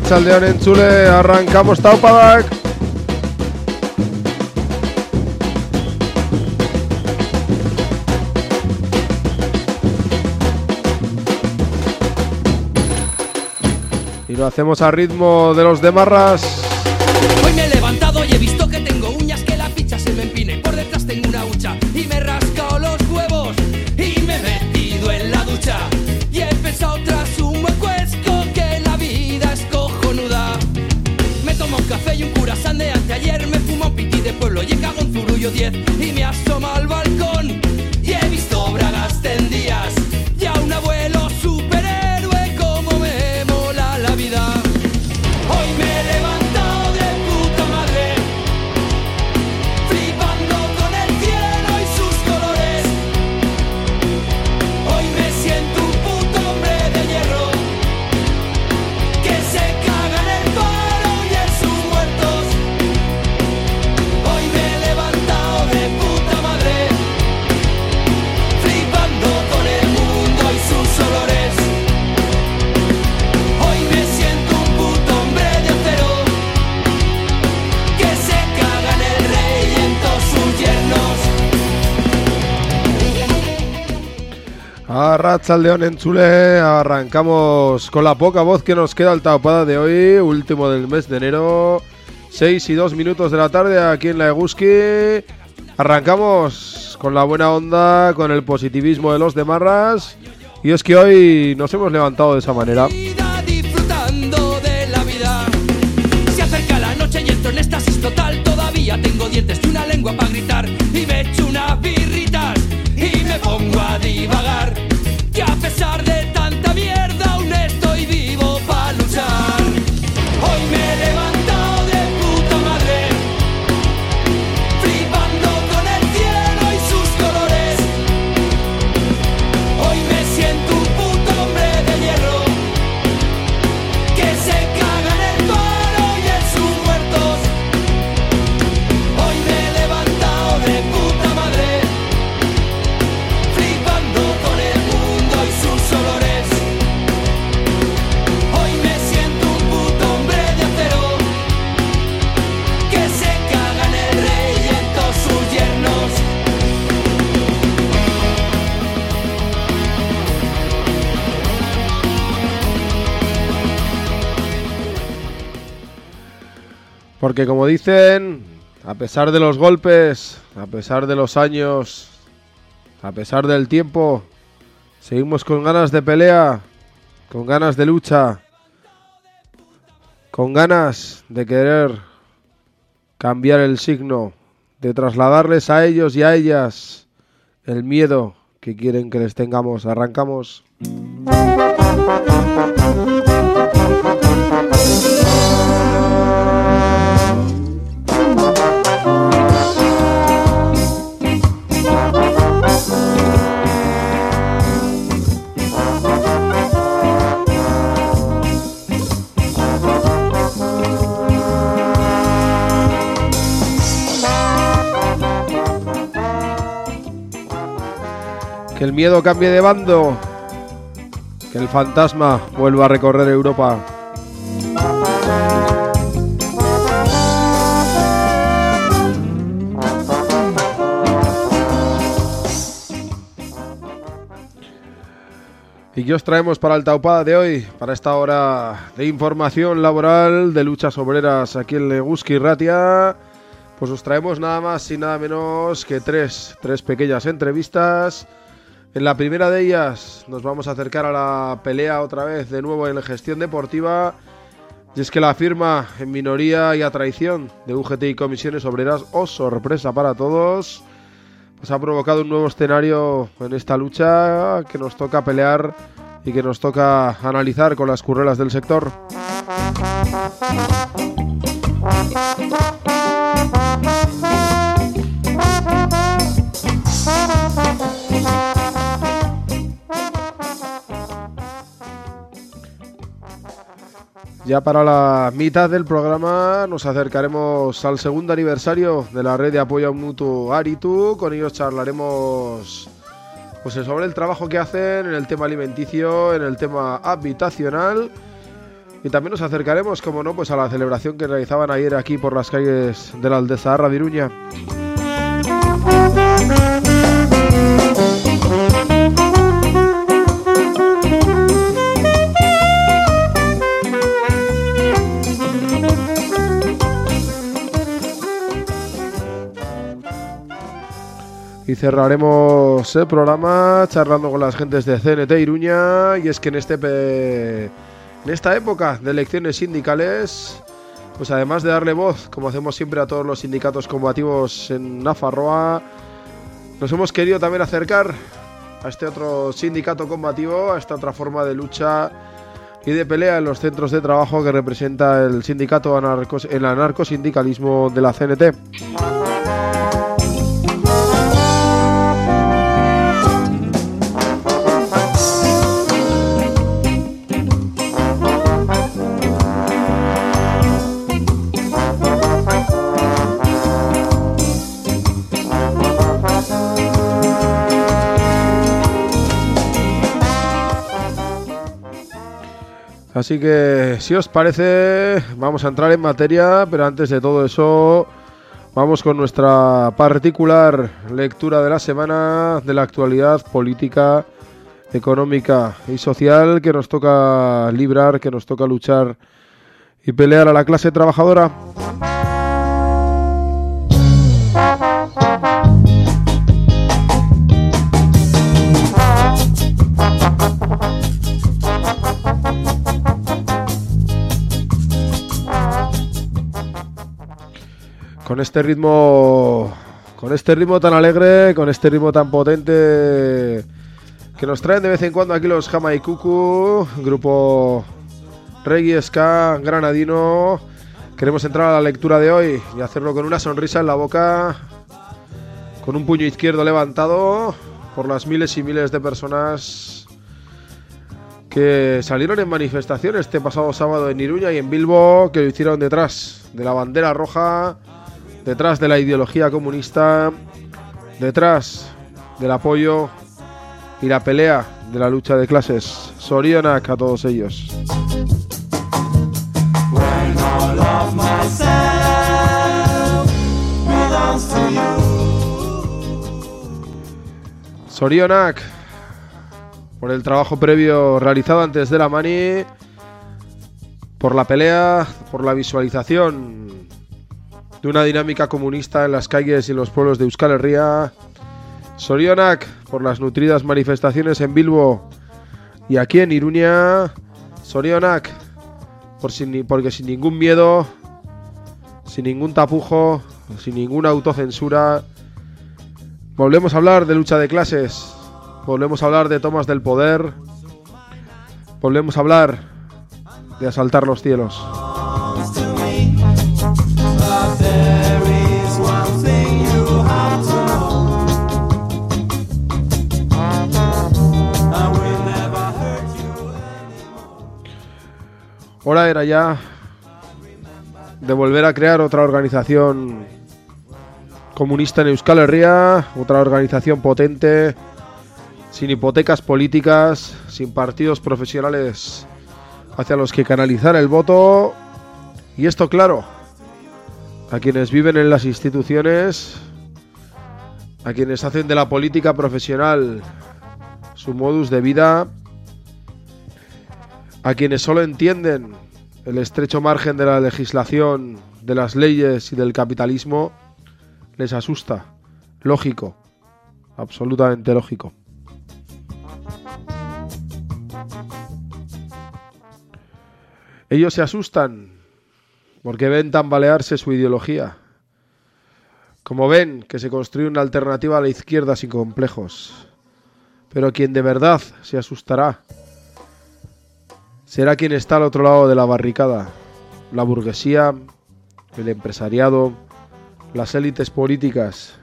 juzgará. Arratsaldean entzule, arrancamos taupadak. Y lo hacemos a ritmo de los demarras. Arratsaldeon entzule, arrancamos con la poca voz que nos queda al taupada de hoy, último del mes de enero, 6 y 2 minutos de la tarde aquí en la Eguski. Arrancamos con la buena onda, con el positivismo de los demarras. Y es que hoy nos hemos levantado de esa manera. disfrutando de la vida. Se acerca la noche y entro en estasis total. Todavía tengo dientes Porque como dicen, a pesar de los golpes, a pesar de los años, a pesar del tiempo, seguimos con ganas de pelea, con ganas de lucha, con ganas de querer cambiar el signo, de trasladarles a ellos y a ellas el miedo que quieren que les tengamos. Arrancamos. Miedo cambie de bando. Que el fantasma vuelva a recorrer Europa. ¿Y qué os traemos para el Taupada de hoy? Para esta hora de información laboral, de luchas obreras aquí en Leguski Ratia. Pues os traemos nada más y nada menos que tres, tres pequeñas entrevistas. En la primera de ellas nos vamos a acercar a la pelea otra vez de nuevo en gestión deportiva. Y es que la firma en minoría y a traición de UGT y comisiones obreras, o sorpresa para todos, pues ha provocado un nuevo escenario en esta lucha que nos toca pelear y que nos toca analizar con las currelas del sector. Ya para la mitad del programa nos acercaremos al segundo aniversario de la red de apoyo mutuo Aritu. Con ellos charlaremos pues, sobre el trabajo que hacen en el tema alimenticio, en el tema habitacional. Y también nos acercaremos, como no, pues a la celebración que realizaban ayer aquí por las calles de la Aldezarra de Iruña. Cerraremos el programa charlando con las gentes de CNT Iruña. Y es que en, este en esta época de elecciones sindicales, pues además de darle voz, como hacemos siempre a todos los sindicatos combativos en Nafarroa, nos hemos querido también acercar a este otro sindicato combativo, a esta otra forma de lucha y de pelea en los centros de trabajo que representa el sindicato anarcos, el anarcosindicalismo de la CNT. Así que, si os parece, vamos a entrar en materia, pero antes de todo eso, vamos con nuestra particular lectura de la semana de la actualidad política, económica y social que nos toca librar, que nos toca luchar y pelear a la clase trabajadora. Con este ritmo con este ritmo tan alegre, con este ritmo tan potente que nos traen de vez en cuando aquí los Jamaikuku, grupo Reggae Ska granadino. Queremos entrar a la lectura de hoy y hacerlo con una sonrisa en la boca, con un puño izquierdo levantado por las miles y miles de personas que salieron en manifestación este pasado sábado en Iruña y en Bilbo, que lo hicieron detrás de la bandera roja detrás de la ideología comunista, detrás del apoyo y la pelea de la lucha de clases. Sorionak a todos ellos. Sorionak por el trabajo previo realizado antes de la mani, por la pelea, por la visualización de una dinámica comunista en las calles y en los pueblos de Euskal Herria. Sorionak por las nutridas manifestaciones en Bilbo y aquí en Iruña. Sorionak por sin, porque sin ningún miedo, sin ningún tapujo, sin ninguna autocensura, volvemos a hablar de lucha de clases, volvemos a hablar de tomas del poder, volvemos a hablar de asaltar los cielos. Hora era ya de volver a crear otra organización comunista en Euskal Herria, otra organización potente, sin hipotecas políticas, sin partidos profesionales hacia los que canalizar el voto. Y esto, claro, a quienes viven en las instituciones, a quienes hacen de la política profesional su modus de vida, a quienes solo entienden el estrecho margen de la legislación, de las leyes y del capitalismo, les asusta. Lógico, absolutamente lógico. Ellos se asustan porque ven tambalearse su ideología. Como ven que se construye una alternativa a la izquierda sin complejos. Pero quien de verdad se asustará será quien está al otro lado de la barricada. La burguesía, el empresariado, las élites políticas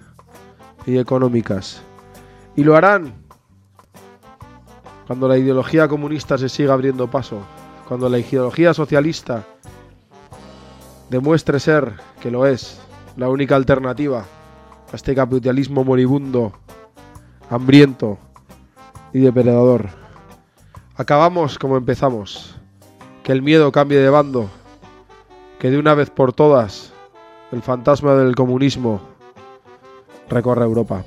y económicas. Y lo harán cuando la ideología comunista se siga abriendo paso cuando la ideología socialista demuestre ser, que lo es, la única alternativa a este capitalismo moribundo, hambriento y depredador. Acabamos como empezamos, que el miedo cambie de bando, que de una vez por todas el fantasma del comunismo recorra Europa.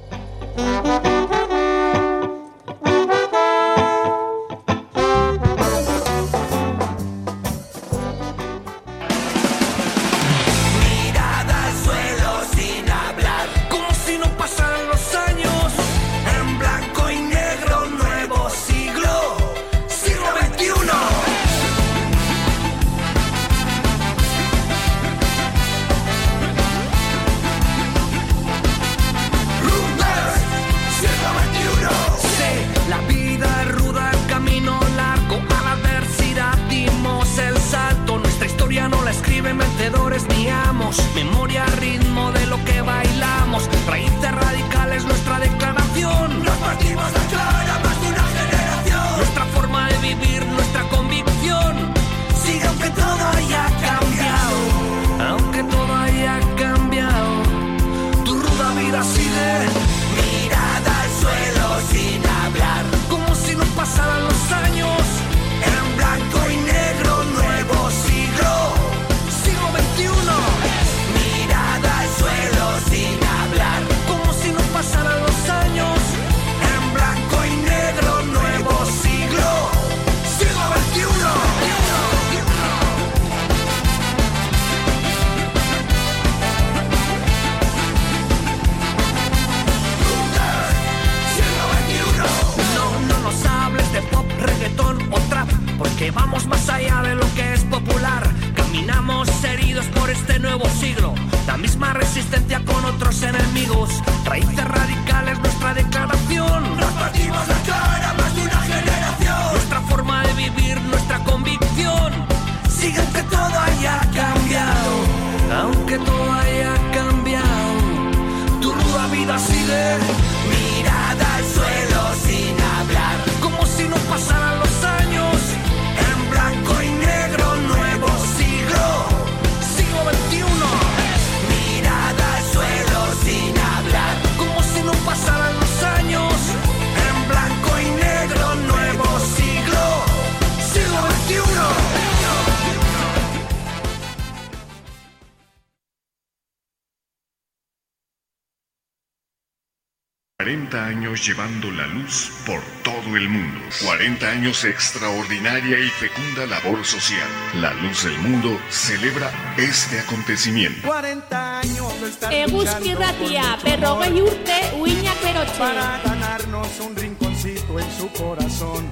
40 años llevando la luz por todo el mundo. 40 años de extraordinaria y fecunda labor social. La Luz del Mundo celebra este acontecimiento. 40 años de estar Eguzki ratia, berrogei urte, uinak berotxe. para ganarnos un rinconcito en su corazón.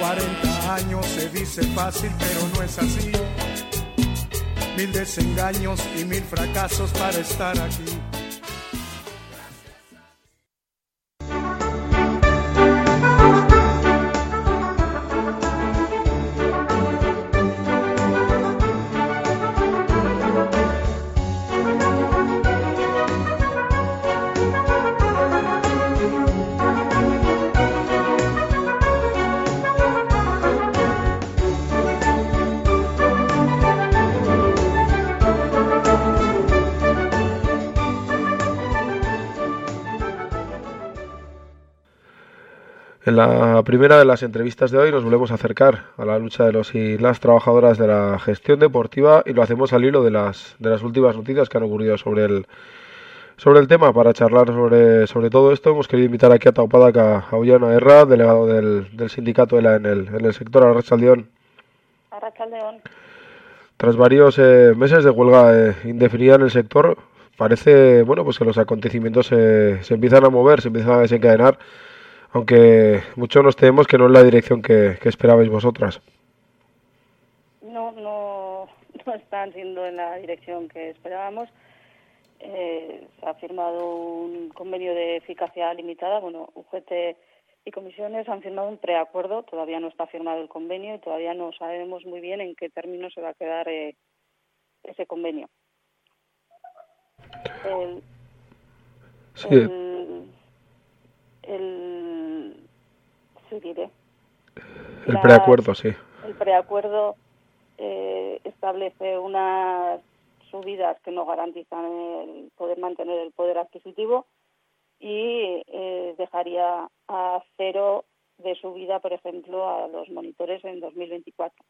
40 años se dice fácil, pero no es así. Mil desengaños y mil fracasos para estar aquí. En la primera de las entrevistas de hoy nos volvemos a acercar a la lucha de los y las trabajadoras de la gestión deportiva y lo hacemos al hilo de las, de las últimas noticias que han ocurrido sobre el, sobre el tema. Para charlar sobre, sobre todo esto hemos querido invitar aquí a Taupada a Ollana Erra, delegado del, del sindicato ELA en el, en el sector Arrachaldeón. Arrachaldeón. Tras varios eh, meses de huelga eh, indefinida en el sector, parece bueno pues que los acontecimientos se, se empiezan a mover, se empiezan a desencadenar, aunque muchos nos tememos que no es la dirección que, que esperabais vosotras. No, no, no están siendo en la dirección que esperábamos. Eh, se ha firmado un convenio de eficacia limitada. Bueno, UGT y comisiones han firmado un preacuerdo. Todavía no está firmado el convenio y todavía no sabemos muy bien en qué términos se va a quedar eh, ese convenio. El, Sí, el, diré. el preacuerdo, sí. el preacuerdo eh, establece unas subidas que no garantizan el poder mantener el poder adquisitivo y eh, dejaría a cero de subida, por ejemplo, a los monitores en 2024.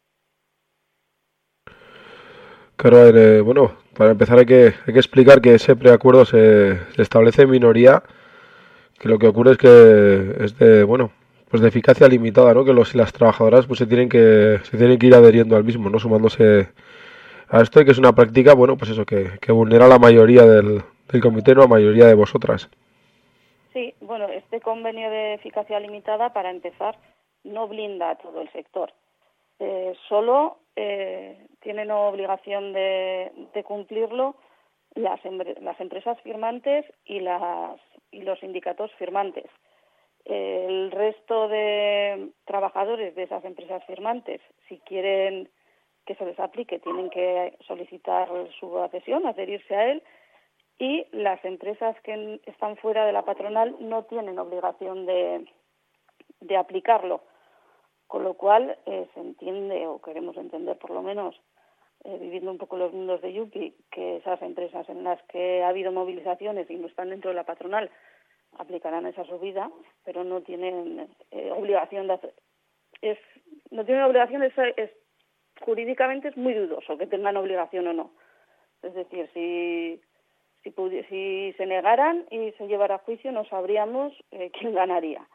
Claro, eh, bueno, para empezar hay que, hay que explicar que ese preacuerdo se, se establece en minoría, que lo que ocurre es que es de, bueno, pues de eficacia limitada, ¿no? Que los las trabajadoras pues se tienen que se tienen que ir adheriendo al mismo, ¿no? Sumándose a esto y que es una práctica, bueno, pues eso que, que vulnera a la mayoría del, comité, no a mayoría de vosotras. Sí, bueno, este convenio de eficacia limitada, para empezar, no blinda a todo el sector. Eh, solo eh, tienen obligación de, de cumplirlo las, las, empresas firmantes y, las, y los sindicatos firmantes. El resto de trabajadores de esas empresas firmantes, si quieren que se les aplique, tienen que solicitar su adhesión, adherirse a él y las empresas que están fuera de la patronal no tienen obligación de, de aplicarlo. Con lo cual eh, se entiende, o queremos entender por lo menos, eh, viviendo un poco los mundos de Yupi, que esas empresas en las que ha habido movilizaciones y no están dentro de la patronal aplicarán esa subida, pero no tienen eh, obligación de hacer. Es, no tienen obligación, es, es, jurídicamente es muy dudoso que tengan obligación o no. Es decir, si si, si se negaran y se llevara a juicio no sabríamos eh, quién ganaría.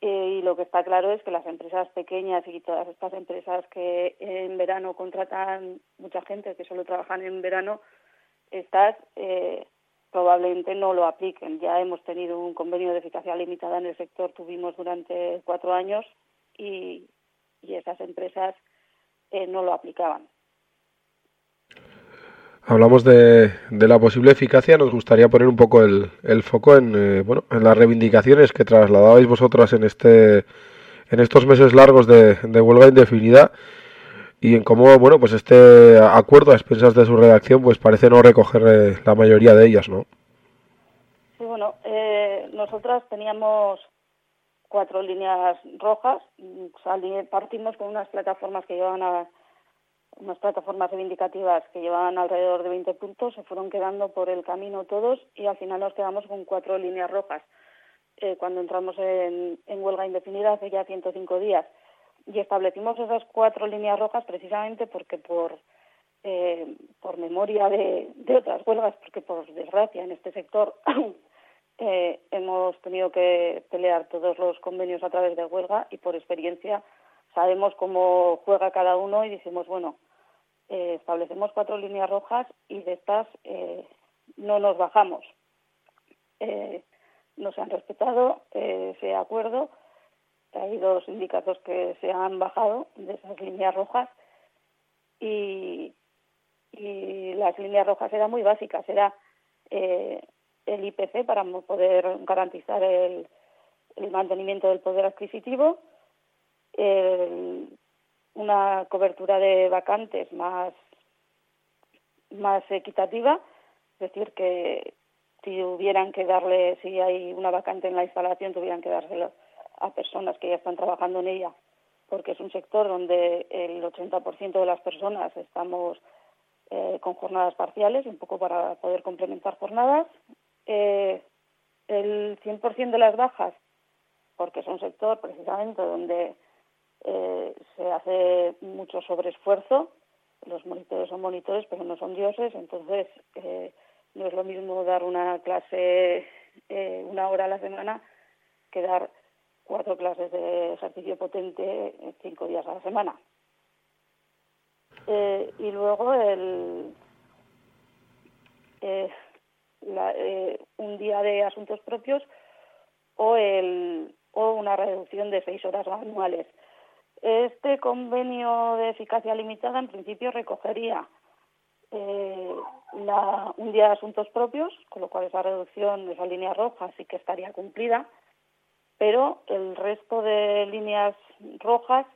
Eh, y lo que está claro es que las empresas pequeñas y todas estas empresas que en verano contratan mucha gente que solo trabajan en verano, estas eh, probablemente no lo apliquen. Ya hemos tenido un convenio de eficacia limitada en el sector, tuvimos durante cuatro años y, y esas empresas eh, no lo aplicaban. Hablamos de, de, la posible eficacia. Nos gustaría poner un poco el, el foco en, eh, bueno, en las reivindicaciones que trasladabais vosotras en, este, en estos meses largos de, de, huelga indefinida y en cómo bueno, pues este acuerdo a expensas de su redacción pues parece no recoger eh, la mayoría de ellas. ¿no? Sí, bueno, eh, nosotras teníamos cuatro líneas rojas. Partimos con unas plataformas que llevan a unas plataformas reivindicativas que llevaban alrededor de 20 puntos, se fueron quedando por el camino todos y al final nos quedamos con cuatro líneas rojas eh, cuando entramos en, en, huelga indefinida hace ya 105 días. Y establecimos esas cuatro líneas rojas precisamente porque por, eh, por memoria de, de, otras huelgas, porque por desgracia en este sector eh, hemos tenido que pelear todos los convenios a través de huelga y por experiencia sabemos cómo juega cada uno y decimos, bueno, eh, establecemos cuatro líneas rojas y de estas eh, no nos bajamos. Eh, no se han respetado ese acuerdo. Hay dos sindicatos que se han bajado de esas líneas rojas y, y las líneas rojas eran muy básicas. Era eh, el IPC para poder garantizar el, el mantenimiento del poder adquisitivo, el, una cobertura de vacantes más, más equitativa, es decir, que si hubieran que darle, si hay una vacante en la instalación, tuvieran que dárselo a personas que ya están trabajando en ella, porque es un sector donde el 80% de las personas estamos eh, con jornadas parciales, un poco para poder complementar jornadas. Eh, el 100% de las bajas, porque es un sector precisamente donde eh, se hace mucho sobreesfuerzo. Los monitores son monitores, pero no son dioses, entonces eh, no es lo mismo dar una clase eh, una hora a la semana que dar cuatro clases de ejercicio potente cinco días a la semana. Eh, y luego el eh, la, eh, un día de asuntos propios o el o una reducción de seis horas anuales. Este convenio de eficacia limitada en principio recogería eh, la, un día de asuntos propios, con lo cual esa reducción, esa línea roja sí que estaría cumplida, pero el resto de líneas rojas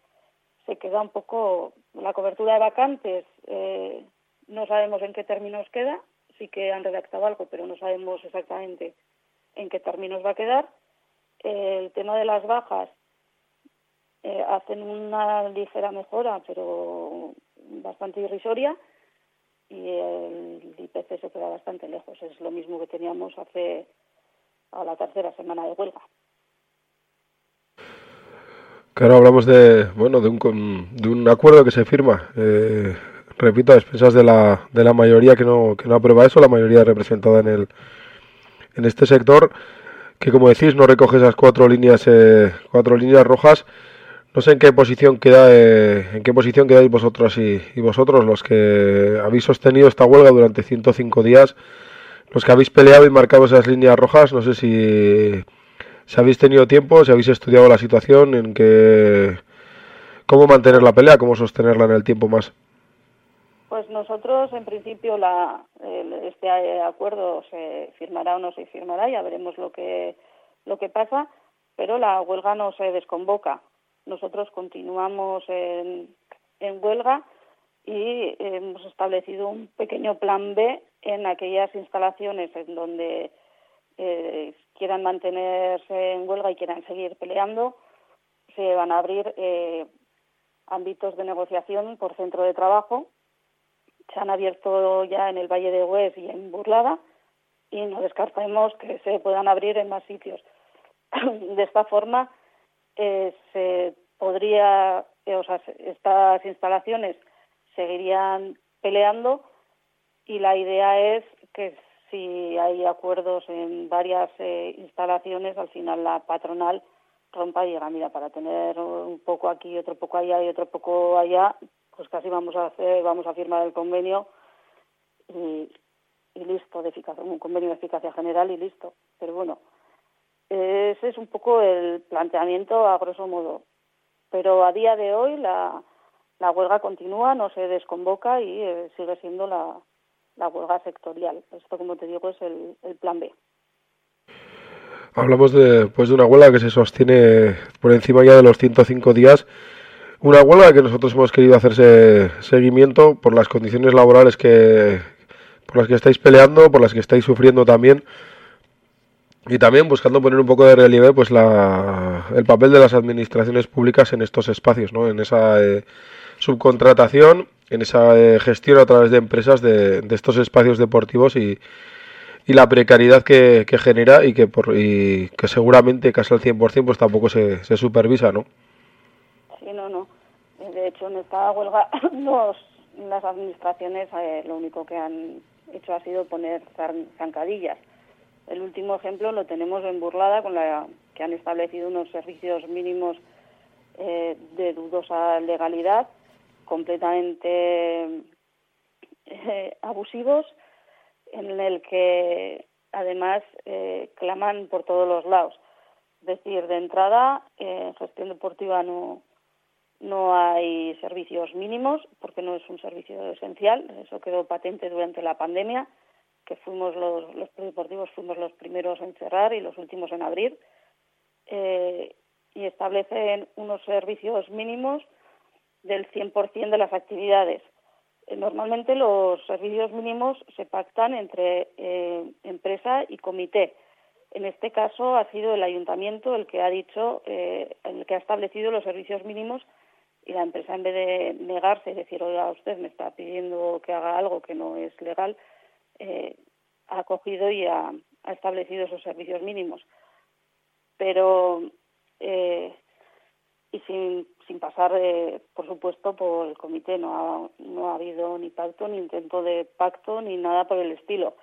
se queda un poco la cobertura de vacantes. Eh, no sabemos en qué términos queda, sí que han redactado algo, pero no sabemos exactamente en qué términos va a quedar. El tema de las bajas eh, hacen una ligera mejora, pero bastante irrisoria, y el IPC se queda bastante lejos. Es lo mismo que teníamos hace a la tercera semana de huelga. Claro, hablamos de bueno de un, de un acuerdo que se firma. Eh, repito, a expensas de la, de la mayoría que no, que no aprueba eso, la mayoría representada en el en este sector, que como decís no recoge esas cuatro líneas eh, cuatro líneas rojas. No sé en qué posición queda eh, en qué posición quedáis vosotros y, y, vosotros los que habéis sostenido esta huelga durante 105 días, los que habéis peleado y marcado esas líneas rojas. No sé si, si habéis tenido tiempo, si habéis estudiado la situación, en que cómo mantener la pelea, cómo sostenerla en el tiempo más. Pues nosotros, en principio, la, este acuerdo se firmará o no se firmará, ya veremos lo que lo que pasa, pero la huelga no se desconvoca nosotros continuamos en, huelga y hemos establecido un pequeño plan B en aquellas instalaciones en donde eh, quieran mantenerse en huelga y quieran seguir peleando. Se van a abrir eh, ámbitos de negociación por centro de trabajo. Se han abierto ya en el Valle de Hues y en Burlada y no descartemos que se puedan abrir en más sitios. De esta forma, eh, se podría, eh, o sea, estas instalaciones seguirían peleando y la idea es que si hay acuerdos en varias eh, instalaciones, al final la patronal rompa y diga, mira, para tener un poco aquí, otro poco allá y otro poco allá, pues casi vamos a hacer, vamos a firmar el convenio y, y listo, de eficacia, un convenio de eficacia general y listo. Pero bueno, ese es un poco el planteamiento a grosso modo. Pero a día de hoy la, la huelga continúa, no se desconvoca y eh, sigue siendo la, la huelga sectorial. Esto, como te digo, es el, plan B. Hablamos de, pues, de una huelga que se sostiene por encima ya de los 105 días. Una huelga que nosotros hemos querido hacerse seguimiento por las condiciones laborales que, por las que estáis peleando, por las que estáis sufriendo también y también buscando poner un poco de relieve pues la, el papel de las administraciones públicas en estos espacios, ¿no? en esa eh, subcontratación, en esa eh, gestión a través de empresas de, de estos espacios deportivos y, y la precariedad que, genera y que, por, y que seguramente casi al 100% pues tampoco se, se supervisa, ¿no? Sí, no, no. De hecho, en esta huelga los, las administraciones eh, lo único que han hecho ha sido poner zancadillas el último ejemplo lo tenemos en Burlada, con la que han establecido unos servicios mínimos eh, de dudosa legalidad, completamente eh, abusivos, en el que además eh, claman por todos los lados. Es decir, de entrada, en gestión deportiva no, no hay servicios mínimos, porque no es un servicio esencial, eso quedó patente durante la pandemia que fuimos los, los deportivos fuimos los primeros en cerrar y los últimos en abrir, eh, y establecen unos servicios mínimos del 100% de las actividades. Eh, normalmente los servicios mínimos se pactan entre eh, empresa y comité. En este caso ha sido el ayuntamiento el que ha dicho, eh, el que ha establecido los servicios mínimos y la empresa en vez de negarse y decir, oiga, usted me está pidiendo que haga algo que no es legal, eh, ha acogido y ha, establecido esos servicios mínimos. Pero, eh, y sin, sin pasar, eh, por supuesto, por el comité, no ha, no ha habido ni pacto, ni intento de pacto, ni nada por el estilo.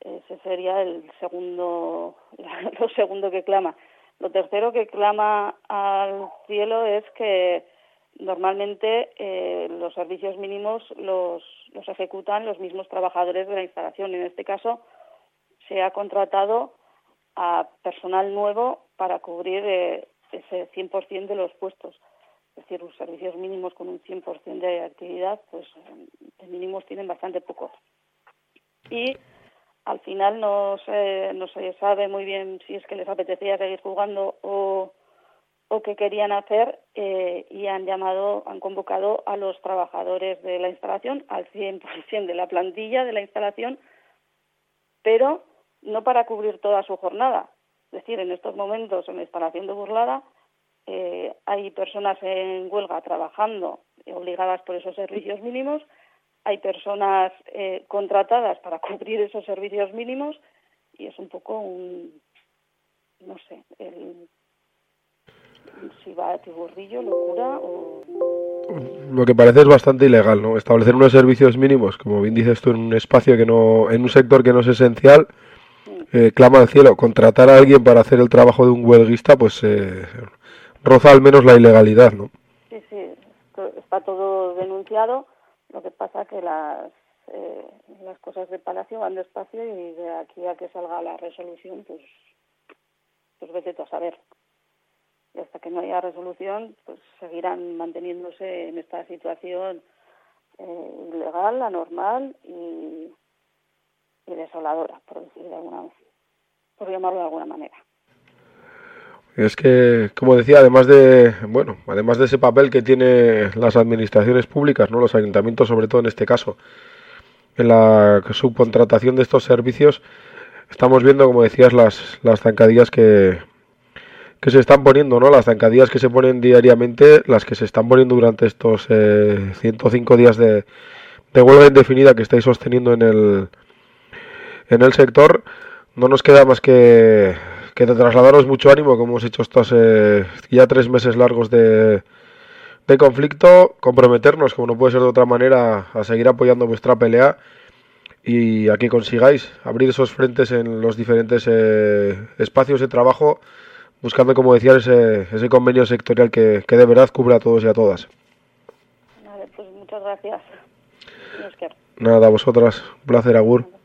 Ese sería el segundo, lo segundo que clama. Lo tercero que clama al cielo es que Normalmente eh, los servicios mínimos los, los ejecutan los mismos trabajadores de la instalación. En este caso, se ha contratado a personal nuevo para cubrir eh, ese 100% de los puestos. Es decir, los servicios mínimos con un 100% de actividad, pues de mínimos tienen bastante poco. Y al final no se, no se sabe muy bien si es que les apetecía seguir jugando o o que querían hacer eh, y han llamado, han convocado a los trabajadores de la instalación, al 100% de la plantilla de la instalación, pero no para cubrir toda su jornada. Es decir, en estos momentos en la instalación de Burlada eh, hay personas en huelga trabajando obligadas por esos servicios mínimos, hay personas eh, contratadas para cubrir esos servicios mínimos y es un poco un, no sé, el, si va a tiburrillo, locura o... Lo que parece es bastante ilegal, ¿no? Establecer unos servicios mínimos, como bien dices tú, en un espacio que no, en un sector que no es esencial, eh, clama al cielo. Contratar a alguien para hacer el trabajo de un huelguista, pues eh, roza al menos la ilegalidad, ¿no? Sí, sí, está todo denunciado. Lo que pasa que las eh, las cosas de Palacio van despacio y de aquí a que salga la resolución, pues, pues vete tú a saber. Y hasta que no haya resolución, pues seguirán manteniéndose en esta situación eh, ilegal, anormal y, desoladora, por decir de alguna, por llamarlo de alguna manera. Es que, como decía, además de, bueno, además de ese papel que tienen las administraciones públicas, no, los ayuntamientos, sobre todo en este caso, en la subcontratación de estos servicios, estamos viendo, como decías, las, las zancadillas que, que se están poniendo, ¿no? Las zancadillas que se ponen diariamente, las que se están poniendo durante estos eh, 105 días de, de huelga indefinida que estáis sosteniendo en el, en el sector, no nos queda más que que trasladaros mucho ánimo, como hemos hecho estos eh, ya tres meses largos de, de conflicto, comprometernos, como no puede ser de otra manera, a seguir apoyando vuestra pelea y a que consigáis abrir esos frentes en los diferentes eh, espacios de trabajo, buscando, como decía, ese, ese convenio sectorial que, que, de verdad cubra a todos y a todas. Vale, pues muchas gracias. Nada, a vosotras. Un placer, Agur.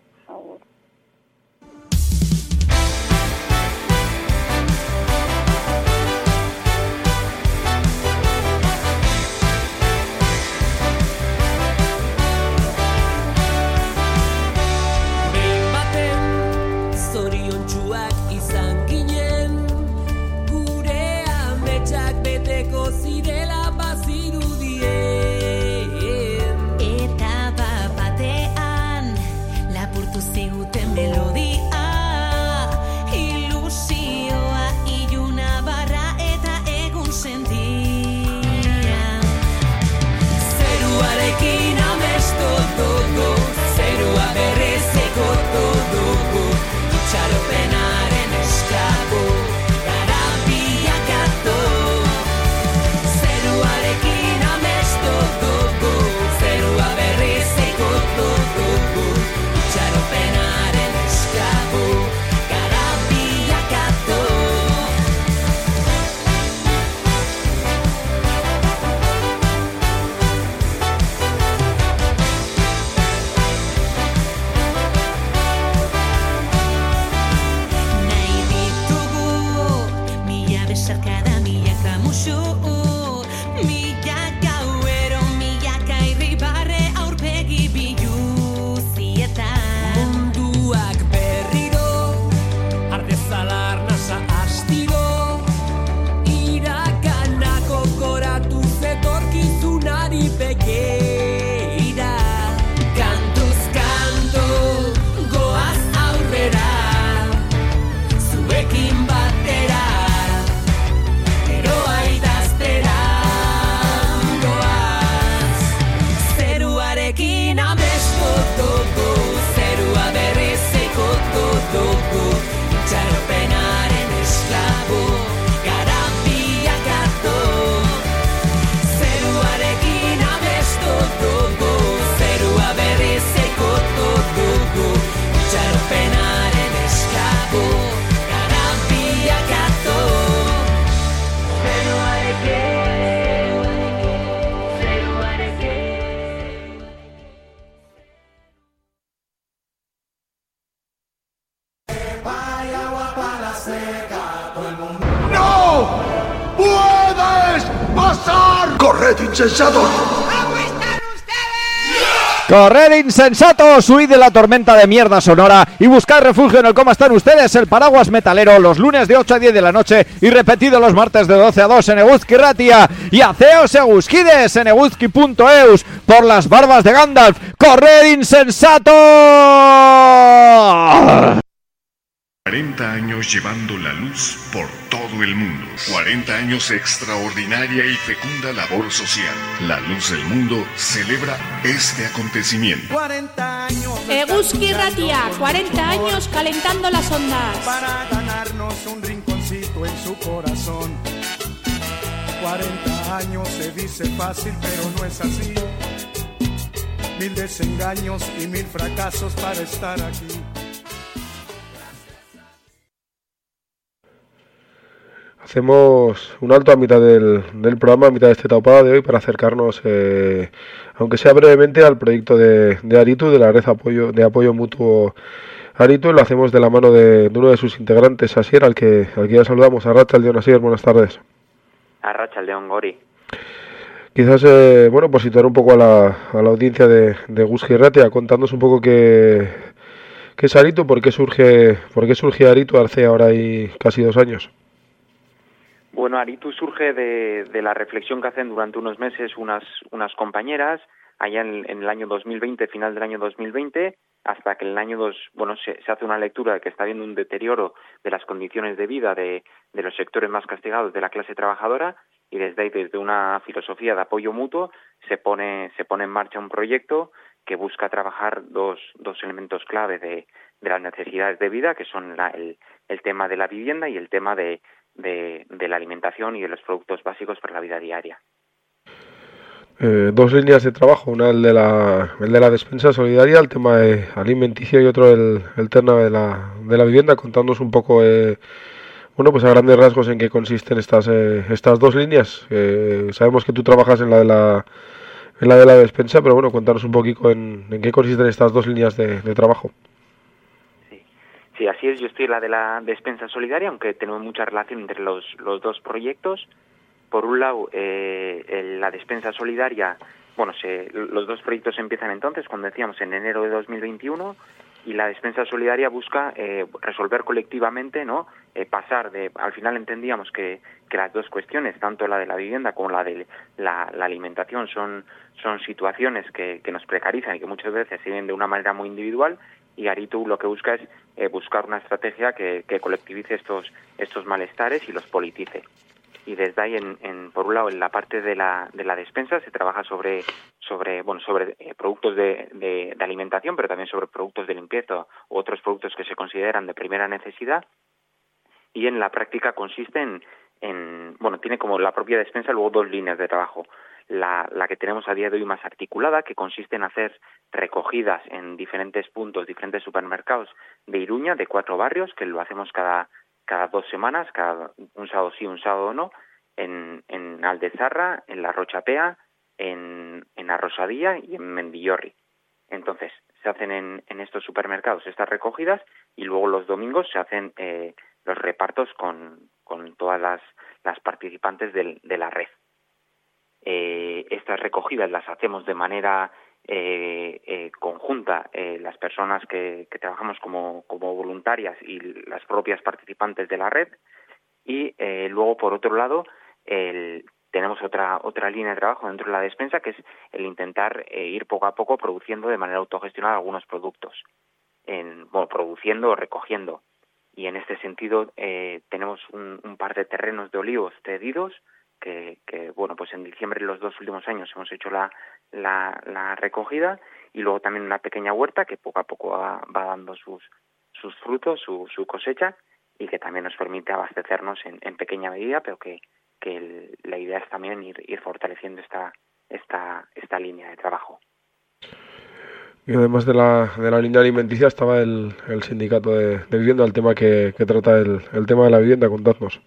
Insensatos! Correr insensatos, huid de la tormenta de mierda sonora y buscar refugio en el cómo están ustedes, el paraguas metalero, los lunes de 8 a 10 de la noche y repetido los martes de 12 a 2 en Eguzki Ratia y aceos Eguzkides en eguzki.eus por las barbas de Gandalf. ¡Correr insensatos! 40 años llevando la luz por todo el mundo. 40 años extraordinaria y fecunda labor social. La luz del mundo celebra este acontecimiento. 40 años. Eguski Ratia, 40 años calentando las ondas. Para ganarnos un rinconcito en su corazón. 40 años se dice fácil, pero no es así. Mil desengaños y mil fracasos para estar aquí. Hacemos un alto a mitad del, del programa, a mitad de este taupada de hoy, para acercarnos, eh, aunque sea brevemente, al proyecto de, de Aritu, de la red apoyo, de apoyo mutuo Aritu. Lo hacemos de la mano de, de uno de sus integrantes, Asier, al que, al que ya saludamos. A Racha León Asier, buenas tardes. A Racha León Gori. Quizás, eh, bueno, por situar un poco a la, a la audiencia de, de Guski Ratia, contándonos un poco qué, qué es Aritu, por qué surge, por qué surge Aritu hace ahora y casi dos años. Bueno, Aritu surge de, la reflexión que hacen durante unos meses unas, unas compañeras allá en, el año 2020, final del año 2020, hasta que en el año dos, bueno, se, se, hace una lectura de que está habiendo un deterioro de las condiciones de vida de, de los sectores más castigados de la clase trabajadora y desde ahí, desde una filosofía de apoyo mutuo, se pone, se pone en marcha un proyecto que busca trabajar dos, dos elementos clave de, de las necesidades de vida, que son la, el, el tema de la vivienda y el tema de, de, de, la alimentación y de los productos básicos para la vida diaria. Eh, dos líneas de trabajo, una el de la, el de la despensa solidaria, el tema de alimenticio y otro el, el tema de la, de la vivienda, contándonos un poco, eh, bueno, pues a grandes rasgos en qué consisten estas, eh, estas dos líneas. sabemos que tú trabajas en la de la, en la de la despensa, pero bueno, contanos un poquito en, en qué consisten estas dos líneas de, de trabajo. Sí, así es. Yo estoy la de la despensa solidaria, aunque tenemos mucha relación entre los, los dos proyectos. Por un lado, eh, la despensa solidaria, bueno, se, los dos proyectos empiezan entonces, cuando decíamos en enero de 2021, y la despensa solidaria busca eh, resolver colectivamente, ¿no? Eh, pasar de, al final entendíamos que, que las dos cuestiones, tanto la de la vivienda como la de la, la alimentación, son, son situaciones que, que nos precarizan y que muchas veces se ven de una manera muy individual y Aritu lo que busca es eh, buscar una estrategia que, colectivice estos, estos malestares y los politice. Y desde ahí, en, en, por un lado, en la parte de la, de la despensa se trabaja sobre, sobre, bueno, sobre eh, productos de, de, de, alimentación, pero también sobre productos de limpieza u otros productos que se consideran de primera necesidad. Y en la práctica consiste en, en, bueno, tiene como la propia despensa luego dos líneas de trabajo la, la que tenemos a día de hoy más articulada, que consiste en hacer recogidas en diferentes puntos, diferentes supermercados de Iruña, de cuatro barrios, que lo hacemos cada, cada dos semanas, cada un sábado sí, un sábado no, en, en Aldezarra, en La Rochapea, en, en Arrosadía y en Mendillorri. Entonces, se hacen en, en estos supermercados estas recogidas y luego los domingos se hacen eh, los repartos con, con todas las, las participantes del, de la red. Eh, estas recogidas las hacemos de manera eh, eh, conjunta eh, las personas que, que trabajamos como, voluntarias y las propias participantes de la red. Y eh, luego por otro lado el, tenemos otra otra línea de trabajo dentro de la despensa que es el intentar eh, ir poco a poco produciendo de manera autogestionada algunos productos. En, bueno, produciendo o recogiendo. Y en este sentido tenemos un par de terrenos de olivos cedidos que, que, bueno, pues en diciembre los dos últimos años hemos hecho la, la, la recogida y luego también una pequeña huerta que poco a poco va, va dando sus, sus frutos, su, su cosecha y que también nos permite abastecernos en, en pequeña medida, pero que, que el, la idea es también ir, fortaleciendo esta, esta, esta línea de trabajo. Y además de la, de la línea alimenticia estaba el, el sindicato de, de vivienda, el tema que, que trata el, el tema de la vivienda, contadnos.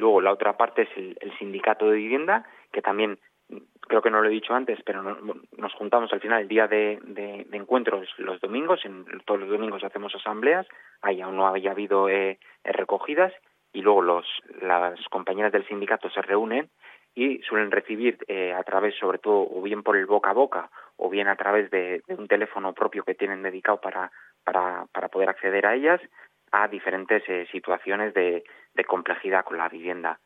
Luego la otra parte es el, el sindicato de vivienda, que también creo que no lo he dicho antes, pero no, nos juntamos al final el día de, encuentros los domingos, en, todos los domingos hacemos asambleas, ahí aún no había habido eh, recogidas y luego los, las compañeras del sindicato se reúnen y suelen recibir eh, a través, sobre todo, o bien por el boca a boca o bien a través de, de un teléfono propio que tienen dedicado para, para, para poder acceder a ellas, a diferentes eh, situaciones de, de complejidad con la vivienda.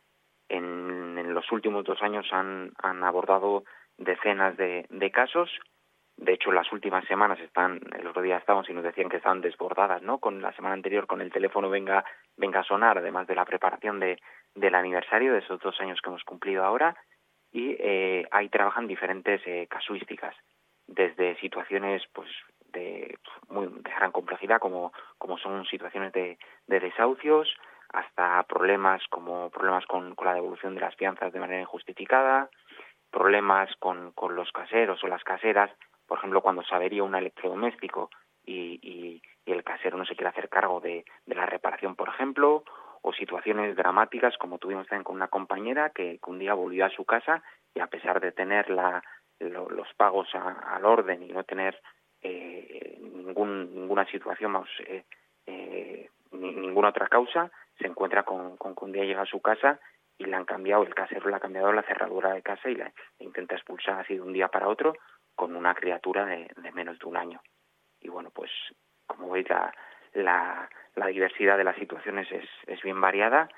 En, en los últimos dos años han, han abordado decenas de, de casos de hecho, las últimas semanas están, el otro día estábamos y nos decían que estaban desbordadas, ¿no? Con la semana anterior, con el teléfono venga, venga a sonar, además de la preparación de, del aniversario de esos dos años que hemos cumplido ahora, y eh, ahí trabajan diferentes eh, casuísticas, desde situaciones, pues, de, muy, de gran complejidad, como, como son situaciones de, de desahucios, hasta problemas como problemas con, con la devolución de las fianzas de manera injustificada, problemas con, con los caseros o las caseras, por ejemplo, cuando se avería un electrodoméstico y, y, y, el casero no se quiere hacer cargo de, de, la reparación, por ejemplo, o situaciones dramáticas como tuvimos también con una compañera que, que un día volvió a su casa y a pesar de tener la, lo, los pagos a, al orden y no tener eh, ningún, ninguna situación más, eh, eh, ni, ninguna otra causa, se encuentra con, que un día llega a su casa y le han cambiado, el casero le ha cambiado la cerradura de casa y la, intenta expulsar así de un día para otro con una criatura de, menos de un año. Y bueno, pues como veis, la, la, diversidad de las situaciones es, es bien variada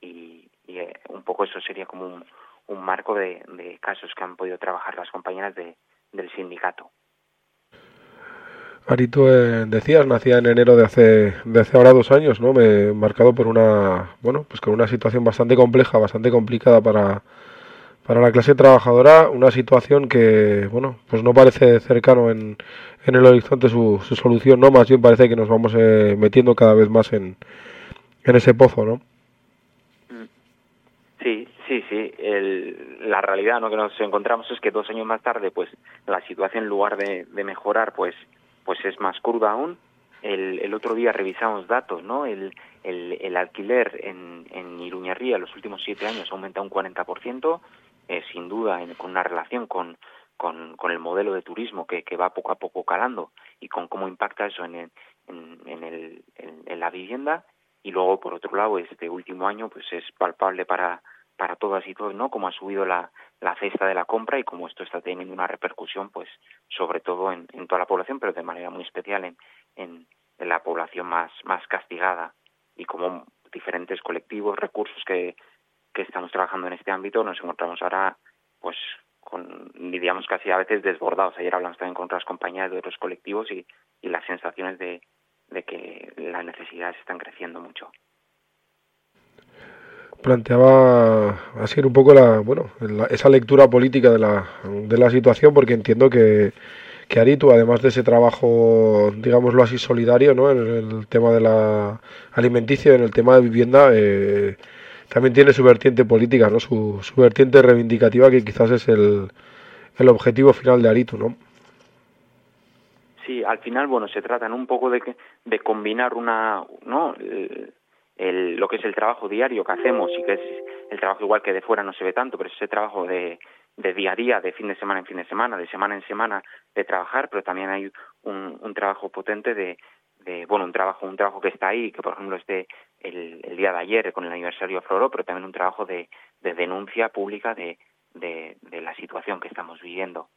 y, eh, un poco eso sería como un, un marco de, de, casos que han podido trabajar las compañeras de, del sindicato. Ari, tú eh, decías, nacía en enero de hace, de hace ahora dos años, ¿no? Me marcado por una, bueno, pues con una situación bastante compleja, bastante complicada para, para la clase trabajadora una situación que, bueno, pues no parece cercano en, en el horizonte su, solución, ¿no? Más bien parece que nos vamos eh, metiendo cada vez más en, en ese pozo, ¿no? Sí, sí, sí. El, la realidad ¿no? que nos encontramos es que dos años más tarde, pues la situación en lugar de mejorar, pues, pues es más cruda aún. El, el otro día revisamos datos, ¿no? El, el, el alquiler en, en en los últimos siete años ha aumentado un 40%, eh, sin duda en, con una relación con, con, el modelo de turismo que, va poco a poco calando y con cómo impacta eso en, en, en, el, en la vivienda y luego por otro lado este último año pues es palpable para para todas y todos no como ha subido la, la cesta de la compra y como esto está teniendo una repercusión pues sobre todo en, toda la población pero de manera muy especial en, en, la población más más castigada y como diferentes colectivos recursos que estamos trabajando en este ámbito nos encontramos ahora pues con diríamos casi a veces desbordados. Ayer hablamos también con otras compañías de otros colectivos y, las sensaciones de que las necesidades están creciendo mucho planteaba así un poco la bueno la, esa lectura política de la, de la situación porque entiendo que que Aritu, además de ese trabajo, digámoslo así, solidario, ¿no? En el tema de la alimenticia, en el tema de vivienda, eh, también tiene su vertiente política, ¿no? Su, su vertiente reivindicativa que quizás es el, el objetivo final de Aritu, ¿no? Sí, al final, bueno, se trata un poco de, de combinar una, ¿no? El, el, lo que es el trabajo diario que hacemos y que es el trabajo igual que de fuera no se ve tanto, pero ese trabajo de, de día a día, de fin de semana en fin de semana, de semana en semana de trabajar, pero también hay un, un trabajo potente de, de, bueno, un trabajo, un trabajo que está ahí, que por ejemplo es de el, el día de ayer con el aniversario de Floro, pero también un trabajo de, de denuncia pública de, de la situación que estamos viviendo.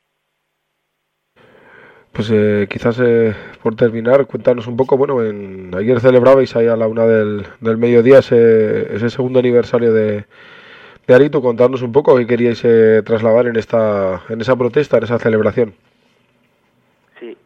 Pues eh, quizás eh, por terminar, cuéntanos un poco, bueno, en, ayer celebrabais ahí a la una del, del mediodía ese, ese segundo aniversario de, de Arito, contarnos un poco qué queríais eh, trasladar en esta en esa protesta, en esa celebración. Sí,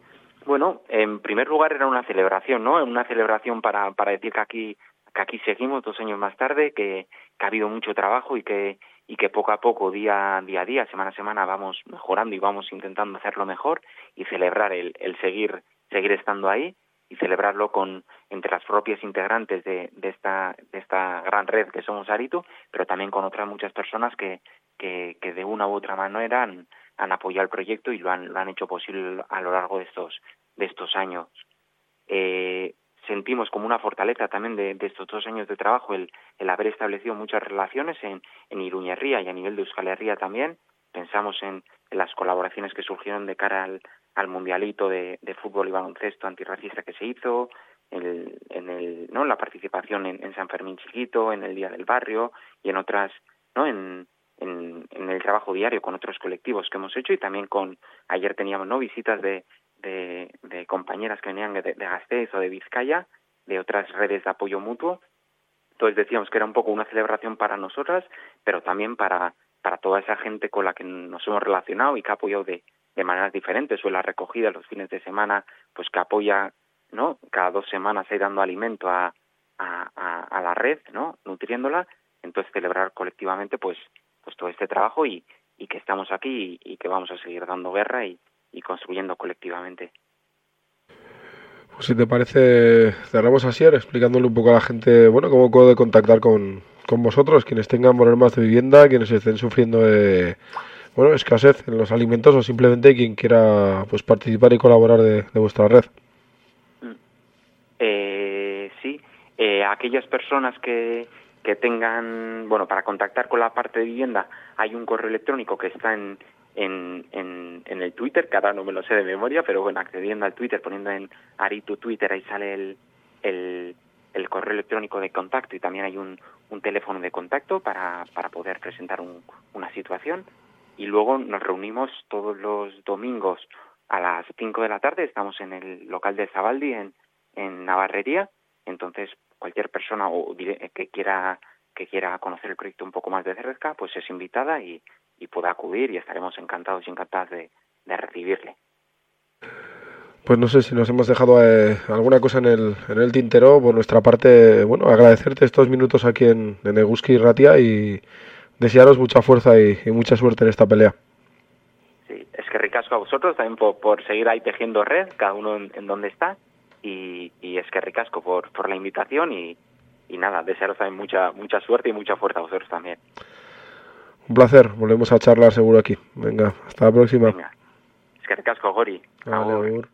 bueno, en primer lugar era una celebración, ¿no? Una celebración para, para decir que aquí que aquí seguimos dos años más tarde, que, que ha habido mucho trabajo y que y que poco a poco, día, día a día, semana a semana, vamos mejorando y vamos intentando hacerlo mejor y celebrar el, el seguir, seguir estando ahí y celebrarlo con entre las propias integrantes de, de esta de esta gran red que somos Aritu, pero también con otras muchas personas que, que, que de una u otra manera han, han apoyado el proyecto y lo han, lo han hecho posible a lo largo de estos de estos años. Eh, sentimos como una fortaleza también de, estos dos años de trabajo el, el haber establecido muchas relaciones en, en y a nivel de Euskal Herria también. Pensamos en, en las colaboraciones que surgieron de cara al, al mundialito de, de fútbol y baloncesto antirracista que se hizo, el, en el, ¿no? la participación en, en San Fermín Chiquito, en el Día del Barrio y en otras, ¿no? en, en, en el trabajo diario con otros colectivos que hemos hecho y también con, ayer teníamos ¿no? visitas de, de, compañeras que venían de, de Gasteiz o de Vizcaya, de otras redes de apoyo mutuo. Entonces decíamos que era un poco una celebración para nosotras, pero también para, para toda esa gente con la que nos hemos relacionado y que ha apoyado de, de maneras diferentes, o la recogida los fines de semana, pues que apoya, ¿no? Cada dos semanas ahí dando alimento a, a, a, la red, ¿no? Nutriéndola, entonces celebrar colectivamente, pues, pues todo este trabajo y, y que estamos aquí y, y que vamos a seguir dando guerra y, y construyendo colectivamente. Pues si te parece, cerramos así, explicándole un poco a la gente, bueno, cómo puede contactar con, con vosotros, quienes tengan problemas de vivienda, quienes estén sufriendo de, bueno, escasez en los alimentos o simplemente quien quiera pues participar y colaborar de, vuestra red. Eh, sí, eh, aquellas personas que, que tengan, bueno, para contactar con la parte de vivienda hay un correo electrónico que está en, en, en, el Twitter, que ahora no me lo sé de memoria, pero bueno, accediendo al Twitter, poniendo en Aritu Twitter, ahí sale el, el, el correo electrónico de contacto y también hay un, un teléfono de contacto para, para poder presentar un, una situación. Y luego nos reunimos todos los domingos a las 5 de la tarde, estamos en el local de Zabaldi en, en Navarrería, entonces cualquier persona o que quiera que quiera conocer el proyecto un poco más de cerca, pues es invitada y, y pueda acudir y estaremos encantados y encantadas de, de recibirle. Pues no sé si nos hemos dejado eh, alguna cosa en el, en el tintero. Por nuestra parte, bueno, agradecerte estos minutos aquí en, en Eguski y Ratia y desearos mucha fuerza y, mucha suerte en esta pelea. Sí, es que ricasco a vosotros también por, por seguir ahí tejiendo red, cada uno en, donde está. Y, y, es que ricasco por, por la invitación y, y nada, desearos también mucha, mucha suerte y mucha fuerza a vosotros también. Un placer, volvemos a charlar seguro aquí. Venga, hasta la próxima. Venga. Es que ricasco, Gori. Agur.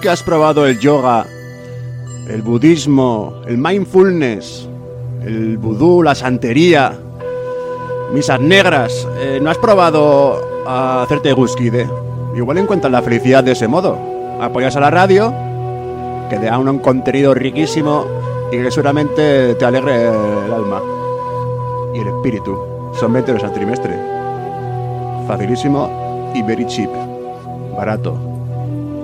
Que has probado el yoga, el budismo, el mindfulness, el vudú, la santería, misas negras, eh, ¿no has probado a hacerte guskide? Igual encuentras la felicidad de ese modo. Apoyas a la radio, que te da un contenido riquísimo y que seguramente te alegre el alma y el espíritu. Son 20 euros al trimestre. Facilísimo y very cheap. Barato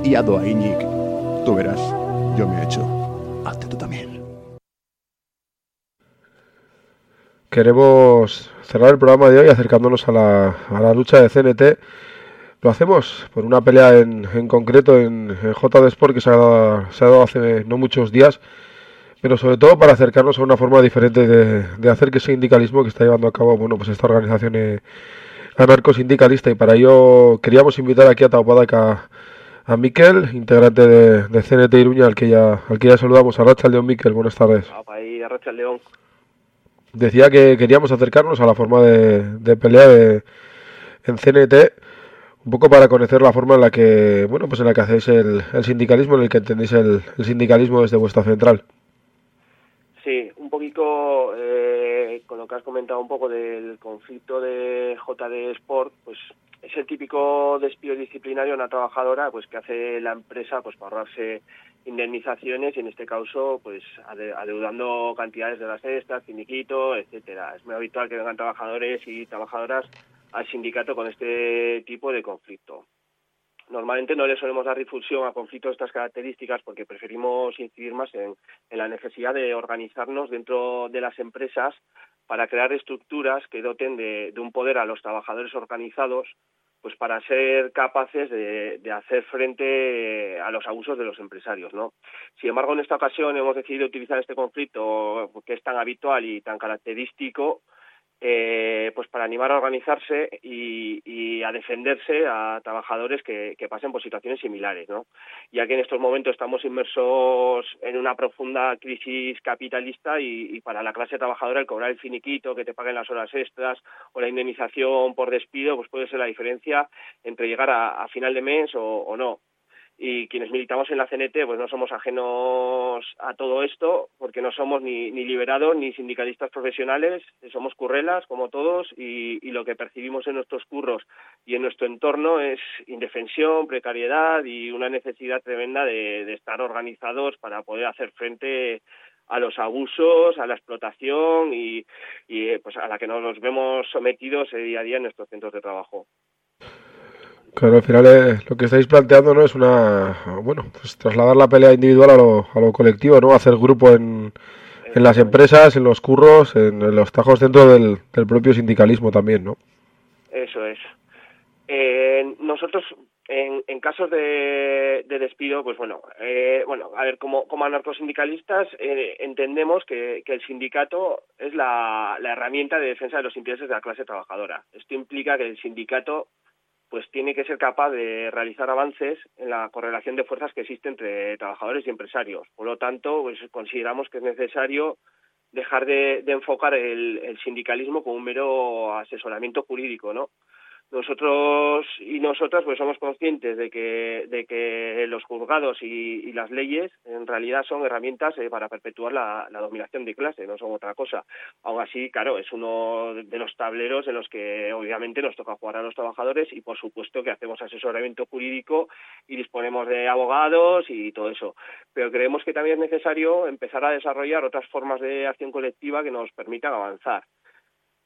y a. Tú verás, yo me he hecho. Hazte tú también. Queremos cerrar el programa de hoy acercándonos a la, a la lucha de CNT. Lo hacemos por una pelea en, en concreto en, en JD Sport que se ha, dado, hace no muchos días pero sobre todo para acercarnos a una forma diferente de, de hacer que ese sindicalismo que está llevando a cabo, bueno, pues esta organización eh, anarcosindicalista y para ello queríamos invitar aquí a Taupadaca a Miquel, integrante de, de, CNT Iruña, al que ya, al que ya saludamos. A Racha León Miquel, buenas tardes. Ahí, a Racha León. Decía que queríamos acercarnos a la forma de, de pelea de, en CNT, un poco para conocer la forma en la que, bueno, pues en la que hacéis el, el sindicalismo, en el que entendéis el, el, sindicalismo desde vuestra central. Sí, un poquito eh, con lo que has comentado un poco del conflicto de JD Sport, pues es el típico despido disciplinario a una trabajadora pues que hace la empresa pues para ahorrarse indemnizaciones y en este caso pues adeudando cantidades de las cestas, finiquito, etcétera. Es muy habitual que vengan trabajadores y trabajadoras al sindicato con este tipo de conflicto. Normalmente no le solemos dar difusión a conflictos de estas características porque preferimos incidir más en, la necesidad de organizarnos dentro de las empresas para crear estructuras que doten de, un poder a los trabajadores organizados pues para ser capaces de, de, hacer frente a los abusos de los empresarios, ¿no? Sin embargo, en esta ocasión hemos decidido utilizar este conflicto que es tan habitual y tan característico eh, pues para animar a organizarse y, y a defenderse a trabajadores que, pasen por situaciones similares, ¿no? Ya que en estos momentos estamos inmersos en una profunda crisis capitalista y, y, para la clase trabajadora el cobrar el finiquito, que te paguen las horas extras o la indemnización por despido, pues puede ser la diferencia entre llegar a, a final de mes o, o no y quienes militamos en la CNT pues no somos ajenos a todo esto porque no somos ni, ni liberados ni sindicalistas profesionales, somos currelas como todos y, y, lo que percibimos en nuestros curros y en nuestro entorno es indefensión, precariedad y una necesidad tremenda de, estar organizados para poder hacer frente a los abusos, a la explotación y, y pues a la que nos vemos sometidos día a día en nuestros centros de trabajo. Claro, al final es, lo que estáis planteando no es una, bueno, pues trasladar la pelea individual a lo, a lo colectivo, ¿no? Hacer grupo en, en las empresas, en los curros, en, en los tajos dentro del, del, propio sindicalismo también, ¿no? Eso es. Eh, nosotros, en, en casos de, de, despido, pues bueno, eh, bueno, a ver, como, como anarcosindicalistas eh, entendemos que, que el sindicato es la, la herramienta de defensa de los intereses de la clase trabajadora. Esto implica que el sindicato pues tiene que ser capaz de realizar avances en la correlación de fuerzas que existe entre trabajadores y empresarios. Por lo tanto, pues consideramos que es necesario dejar de, de enfocar el, el, sindicalismo como un mero asesoramiento jurídico, ¿no? Nosotros y nosotras pues somos conscientes de que de que los juzgados y, las leyes en realidad son herramientas eh, para perpetuar la, la, dominación de clase no son otra cosa. Aún así claro es uno de los tableros en los que obviamente nos toca jugar a los trabajadores y por supuesto que hacemos asesoramiento jurídico y disponemos de abogados y todo eso. Pero creemos que también es necesario empezar a desarrollar otras formas de acción colectiva que nos permitan avanzar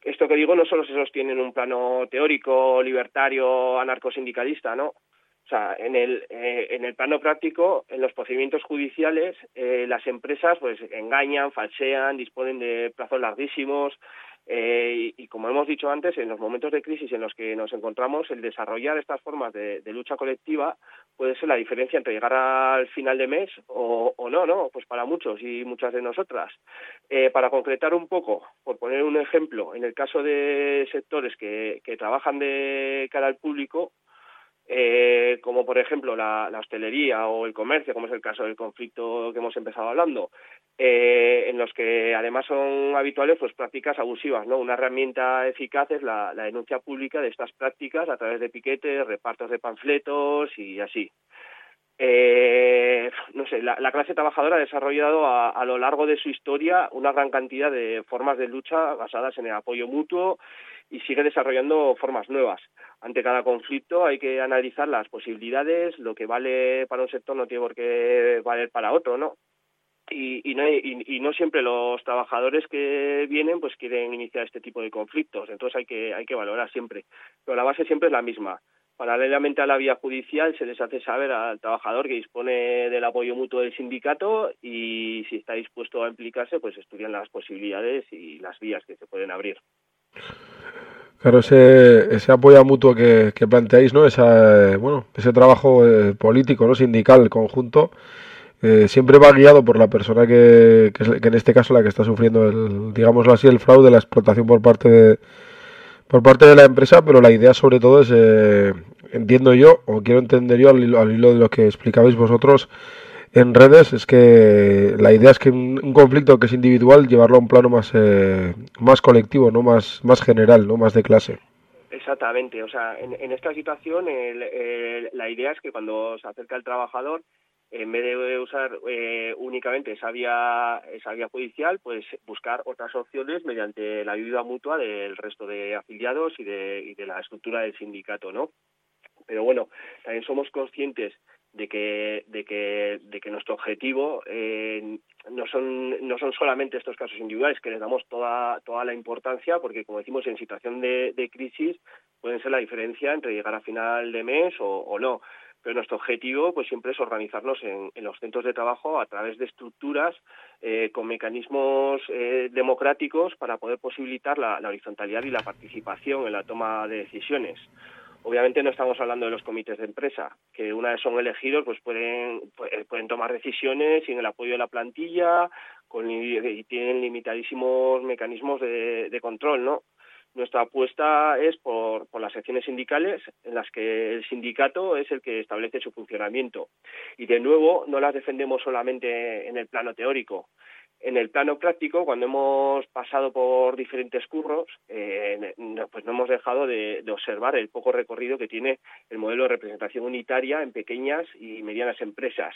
esto que digo no solo se sostiene en un plano teórico, libertario, anarcosindicalista, ¿no? O sea, en el, eh, en el plano práctico, en los procedimientos judiciales, eh, las empresas pues engañan, falsean, disponen de plazos larguísimos, eh, y, y, como hemos dicho antes, en los momentos de crisis en los que nos encontramos, el desarrollar estas formas de, de lucha colectiva puede ser la diferencia entre llegar al final de mes o, o no, ¿no? Pues para muchos y muchas de nosotras. Eh, para concretar un poco, por poner un ejemplo, en el caso de sectores que, que trabajan de cara al público, eh, como por ejemplo la, la, hostelería o el comercio, como es el caso del conflicto que hemos empezado hablando, eh, en los que además son habituales pues prácticas abusivas, ¿no? Una herramienta eficaz es la, la denuncia pública de estas prácticas a través de piquetes, repartos de panfletos y así. Eh, no sé, la, la, clase trabajadora ha desarrollado a, a, lo largo de su historia una gran cantidad de formas de lucha basadas en el apoyo mutuo y sigue desarrollando formas nuevas. Ante cada conflicto hay que analizar las posibilidades, lo que vale para un sector no tiene por qué valer para otro, ¿no? Y, y, no, y, y, no siempre los trabajadores que vienen pues quieren iniciar este tipo de conflictos, entonces hay que, hay que valorar siempre. Pero la base siempre es la misma Paralelamente a la vía judicial se les hace saber al trabajador que dispone del apoyo mutuo del sindicato y si está dispuesto a implicarse, pues estudian las posibilidades y las vías que se pueden abrir. Claro, ese, apoyo mutuo que, que planteáis, ¿no? Esa, bueno, ese trabajo eh, político, ¿no? Sindical, conjunto, eh, siempre va guiado por la persona que, que, que, en este caso la que está sufriendo el, digámoslo así, el fraude, la explotación por parte de por parte de la empresa, pero la idea sobre todo es, eh, entiendo yo, o quiero entender yo al hilo, de lo que explicabais vosotros en redes, es que la idea es que un, conflicto que es individual, llevarlo a un plano más, eh, más colectivo, no más, más general, no más de clase. Exactamente, o sea, en, en esta situación el, la idea es que cuando se acerca el trabajador, en vez de usar eh, únicamente esa vía, esa vía judicial, pues buscar otras opciones mediante la ayuda mutua del resto de afiliados y de, y de la estructura del sindicato, ¿no? Pero bueno, también somos conscientes de que de que de que nuestro objetivo eh, no son no son solamente estos casos individuales que les damos toda toda la importancia porque como decimos en situación de, de crisis pueden ser la diferencia entre llegar a final de mes o, o no pero nuestro objetivo pues siempre es organizarnos en, los centros de trabajo a través de estructuras eh, con mecanismos eh, democráticos para poder posibilitar la, horizontalidad y la participación en la toma de decisiones obviamente no estamos hablando de los comités de empresa, que una vez son elegidos, pues pueden, pueden tomar decisiones sin el apoyo de la plantilla con, y tienen limitadísimos mecanismos de, de control, ¿no? Nuestra apuesta es por, por las secciones sindicales en las que el sindicato es el que establece su funcionamiento. Y de nuevo, no las defendemos solamente en el plano teórico, en el plano práctico, cuando hemos pasado por diferentes curros, eh, pues no hemos dejado de, de, observar el poco recorrido que tiene el modelo de representación unitaria en pequeñas y medianas empresas.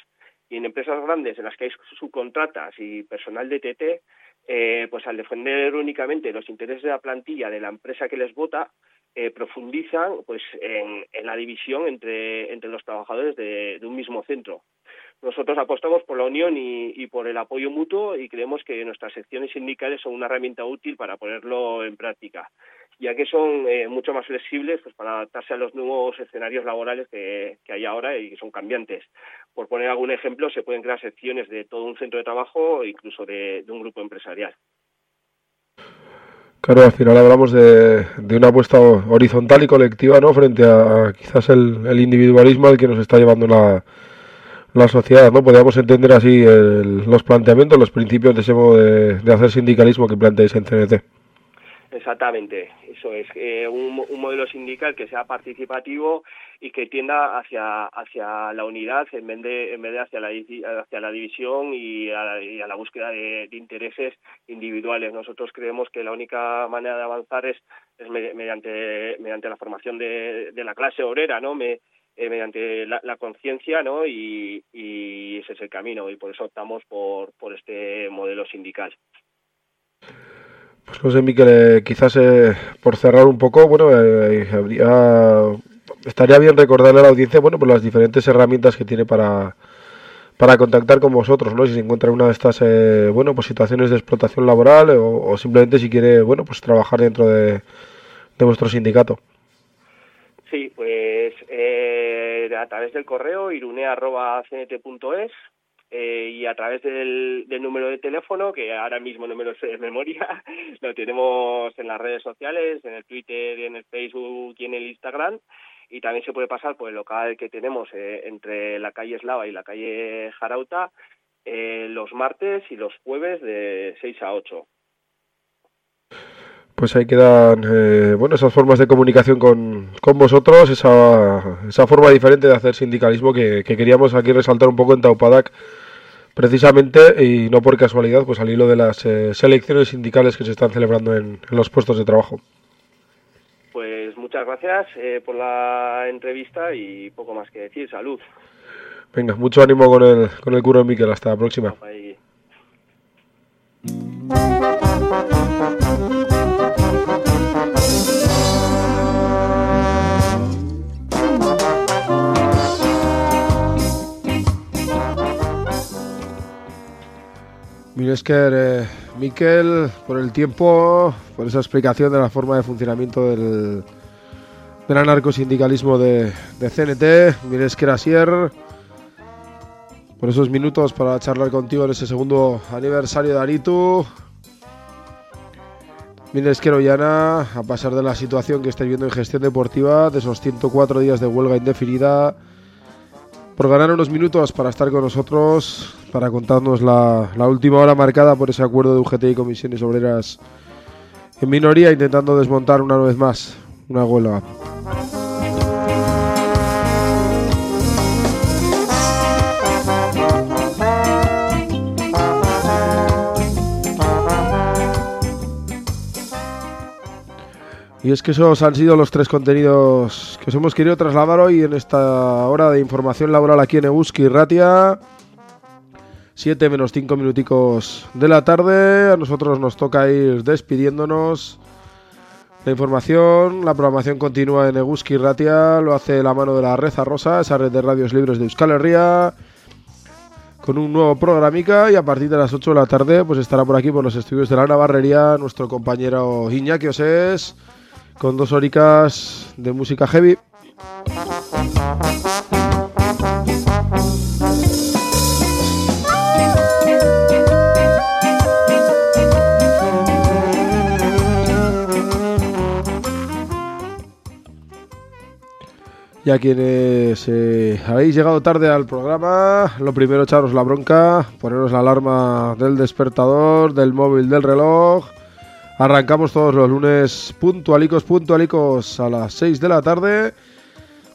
Y en empresas grandes en las que hay subcontratas y personal de TT, eh, pues al defender únicamente los intereses de la plantilla de la empresa que les vota, eh, profundizan pues en, la división entre, entre los trabajadores de un mismo centro nosotros apostamos por la unión y, por el apoyo mutuo y creemos que nuestras secciones sindicales son una herramienta útil para ponerlo en práctica, ya que son eh, mucho más flexibles pues, para adaptarse a los nuevos escenarios laborales que, hay ahora y que son cambiantes. Por poner algún ejemplo, se pueden crear secciones de todo un centro de trabajo o incluso de, un grupo empresarial. Claro, al final hablamos de, una apuesta horizontal y colectiva, ¿no? Frente a quizás el individualismo al que nos está llevando la, la sociedad, ¿no? Podríamos entender así el, los planteamientos, los principios de ese modo de, hacer sindicalismo que planteáis en CNT. Exactamente, eso es eh, un, un, modelo sindical que sea participativo y que tienda hacia hacia la unidad en vez de en vez de hacia la hacia la división y a, la búsqueda de, de, intereses individuales. Nosotros creemos que la única manera de avanzar es, es mediante mediante la formación de, de la clase obrera, ¿no? Me, eh, mediante la, la conciencia ¿no? Y, ese es el camino y por eso optamos por, por este modelo sindical. Pues no sé, Miquel, eh, quizás eh, por cerrar un poco, bueno, eh, habría, estaría bien recordarle a la audiencia, bueno, pues las diferentes herramientas que tiene para, para contactar con vosotros, ¿no? Si se encuentra en una de estas, bueno, pues situaciones de explotación laboral o, simplemente si quiere, bueno, pues trabajar dentro de, de vuestro sindicato. Sí, pues eh, a través del correo irunea.cnt.es eh, y a través del, del, número de teléfono, que ahora mismo no me lo sé de memoria, lo tenemos en las redes sociales, en el Twitter, en el Facebook y en el Instagram. Y también se puede pasar por el local que tenemos eh, entre la calle Eslava y la calle Jarauta eh, los martes y los jueves de 6 a 8 pues ahí quedan eh, bueno esas formas de comunicación con, con vosotros, esa, esa, forma diferente de hacer sindicalismo que, que, queríamos aquí resaltar un poco en Taupadac, precisamente y no por casualidad, pues al hilo de las eh, selecciones sindicales que se están celebrando en, en, los puestos de trabajo. Pues muchas gracias eh, por la entrevista y poco más que decir. Salud. Venga, mucho ánimo con el, con el curro Miquel. Hasta la próxima. Minesker, eh, Miquel, por el tiempo, por esa explicación de la forma de funcionamiento del, del anarcosindicalismo de, de CNT. Minesker Asier, por esos minutos para charlar contigo en ese segundo aniversario de Aritu. Minesker Ollana, a pasar de la situación que estáis viendo en gestión deportiva, de esos 104 días de huelga indefinida por ganar unos minutos para estar con nosotros, para contarnos la, última hora marcada por ese acuerdo de UGT y comisiones obreras en minoría, intentando desmontar una vez más una huelga. Y es que esos han sido los tres contenidos que os hemos querido trasladar hoy en esta hora de información laboral aquí en Euski Ratia. 7 menos 5 minuticos de la tarde. A nosotros nos toca ir despidiéndonos. La información, la programación continúa en Eguski Ratia, lo hace la mano de la Reza Rosa, esa red de radios libres de Euskal Herria, con un nuevo programica y a partir de las 8 de la tarde pues estará por aquí por los estudios de la Navarrería nuestro compañero Iñaki Osés con dos horicas de música heavy. Y a quienes eh, habéis llegado tarde al programa, lo primero echaros la bronca, poneros la alarma del despertador, del móvil, del reloj. Arrancamos todos los lunes puntualicos, puntualicos a las 6 de la tarde.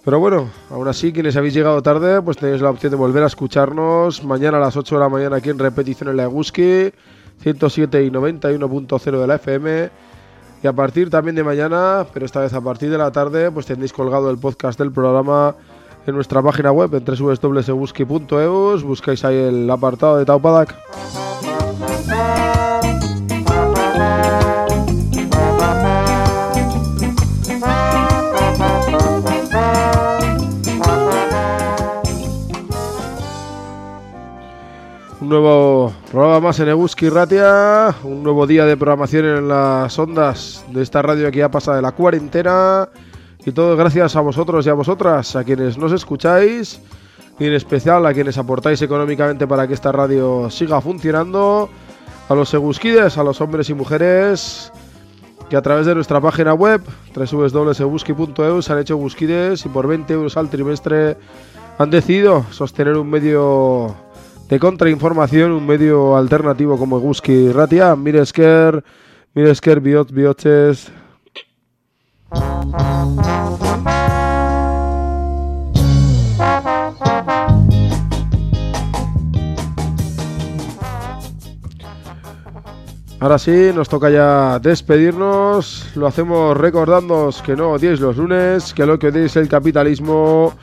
Pero bueno, aún así, quienes habéis llegado tarde, pues tenéis la opción de volver a escucharnos mañana a las 8 de la mañana aquí en repetición en la Eguski, 107 y 91.0 de la FM. Y a partir también de mañana, pero esta vez a partir de la tarde, pues tendréis colgado el podcast del programa en nuestra página web en www.ebuski.eus. Buscáis ahí el apartado de Taupadak. Un nuevo programa más en Eguski Ratia, un nuevo día de programación en las ondas de esta radio que ya pasa de la cuarentena. Y todo gracias a vosotros y a vosotras, a quienes nos escucháis, y en especial a quienes aportáis económicamente para que esta radio siga funcionando, a los egusquides, a los hombres y mujeres que a través de nuestra página web www.eguski.eu se han hecho busquides y por 20 euros al trimestre han decidido sostener un medio de contrainformación, un medio alternativo como Eguski Ratia, Miresker, Biot, Bioches. Ahora sí, nos toca ya despedirnos. Lo hacemos recordándoos que no odiéis los lunes, que lo que odiéis es el capitalismo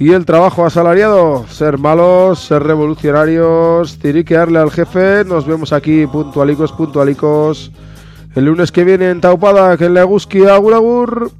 y el trabajo asalariado. Ser malos, ser revolucionarios, tiriquearle al jefe. Nos vemos aquí puntualicos, puntualicos. El lunes que viene en Taupada, que en Leguski, agur.